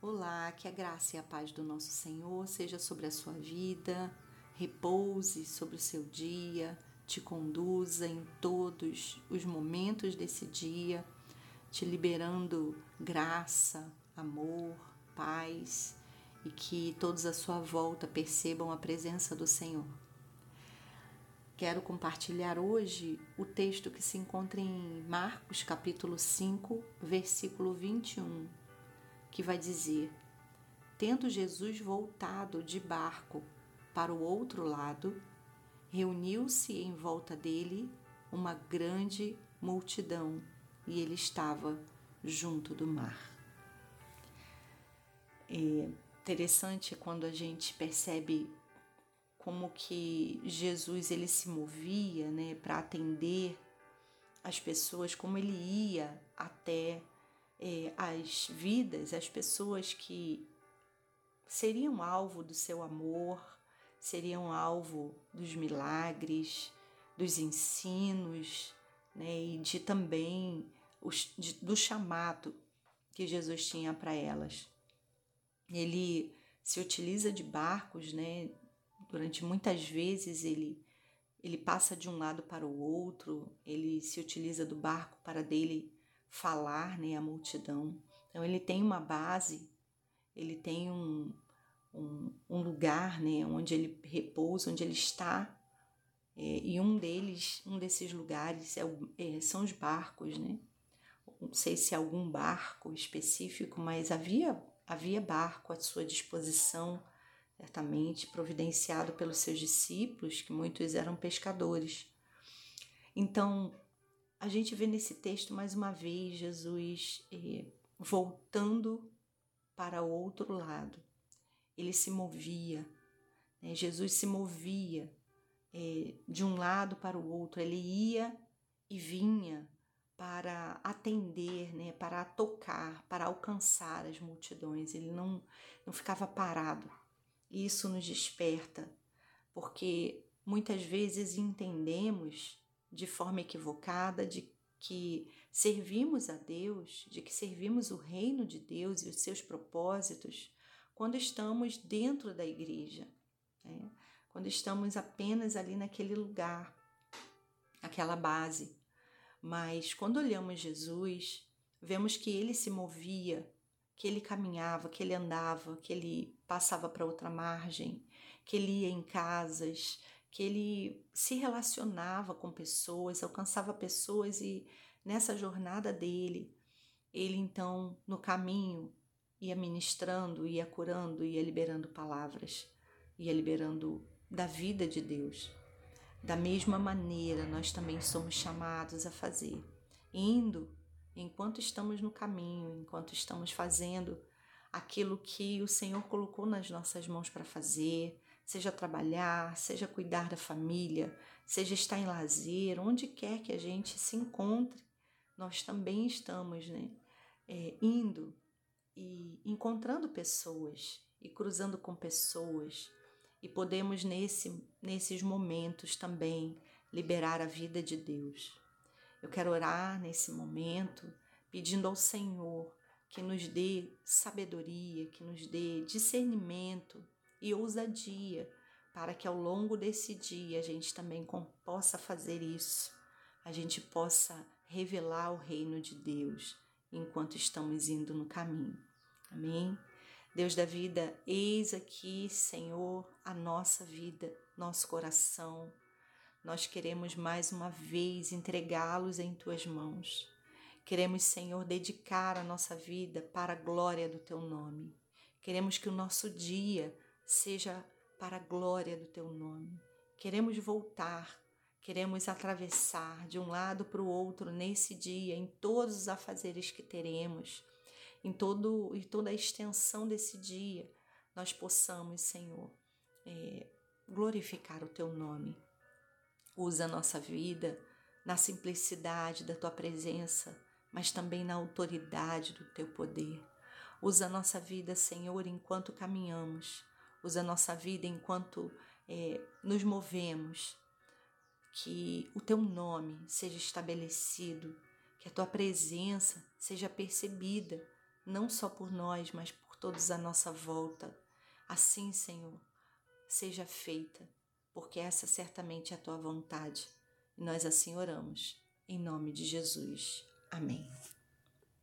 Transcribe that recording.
Olá, que a graça e a paz do nosso Senhor seja sobre a sua vida, repouse sobre o seu dia, te conduza em todos os momentos desse dia, te liberando graça, amor, paz e que todos à sua volta percebam a presença do Senhor. Quero compartilhar hoje o texto que se encontra em Marcos, capítulo 5, versículo 21 que vai dizer: Tendo Jesus voltado de barco para o outro lado, reuniu-se em volta dele uma grande multidão e ele estava junto do mar. É interessante quando a gente percebe como que Jesus ele se movia, né, para atender as pessoas, como ele ia até é, as vidas, as pessoas que seriam alvo do seu amor, seriam alvo dos milagres, dos ensinos, né, e de também os, de, do chamado que Jesus tinha para elas. Ele se utiliza de barcos, né? Durante muitas vezes ele ele passa de um lado para o outro, ele se utiliza do barco para dele falar né, a multidão. Então ele tem uma base, ele tem um, um, um lugar né, onde ele repousa, onde ele está. É, e um deles, um desses lugares é, é, são os barcos, né? Não sei se é algum barco específico, mas havia, havia barco à sua disposição, certamente providenciado pelos seus discípulos, que muitos eram pescadores. Então, a gente vê nesse texto mais uma vez Jesus eh, voltando para o outro lado. Ele se movia, né? Jesus se movia eh, de um lado para o outro, ele ia e vinha para atender, né? para tocar, para alcançar as multidões. Ele não, não ficava parado. Isso nos desperta, porque muitas vezes entendemos de forma equivocada de que servimos a Deus, de que servimos o reino de Deus e os seus propósitos quando estamos dentro da igreja, né? quando estamos apenas ali naquele lugar, aquela base. Mas quando olhamos Jesus, vemos que ele se movia, que ele caminhava, que ele andava, que ele passava para outra margem, que ele ia em casas, que ele se relacionava com pessoas, alcançava pessoas e nessa jornada dele, ele então no caminho ia ministrando, ia curando, ia liberando palavras, ia liberando da vida de Deus. Da mesma maneira, nós também somos chamados a fazer, indo enquanto estamos no caminho, enquanto estamos fazendo aquilo que o Senhor colocou nas nossas mãos para fazer, seja trabalhar, seja cuidar da família, seja estar em lazer, onde quer que a gente se encontre, nós também estamos né, é, indo e encontrando pessoas e cruzando com pessoas e podemos nesse, nesses momentos também liberar a vida de Deus. Eu quero orar nesse momento pedindo ao Senhor que nos dê sabedoria, que nos dê discernimento e ousadia para que ao longo desse dia a gente também possa fazer isso, a gente possa revelar o reino de Deus enquanto estamos indo no caminho. Amém? Deus da vida, eis aqui, Senhor, a nossa vida, nosso coração. Nós queremos mais uma vez entregá-los em tuas mãos. Queremos, Senhor, dedicar a nossa vida para a glória do teu nome. Queremos que o nosso dia seja para a glória do teu nome. Queremos voltar, queremos atravessar de um lado para o outro nesse dia, em todos os afazeres que teremos, em, todo, toda a extensão desse dia, nós possamos, Senhor, é, glorificar o teu nome. Usa a nossa vida na simplicidade da tua presença, mas também na autoridade do teu poder. Usa a nossa vida, Senhor, enquanto caminhamos usa a nossa vida enquanto é, nos movemos. Que o teu nome seja estabelecido, que a tua presença seja percebida não só por nós, mas por todos à nossa volta. Assim, Senhor, seja feita, porque essa certamente é a tua vontade. E nós assim oramos, em nome de Jesus. Amém.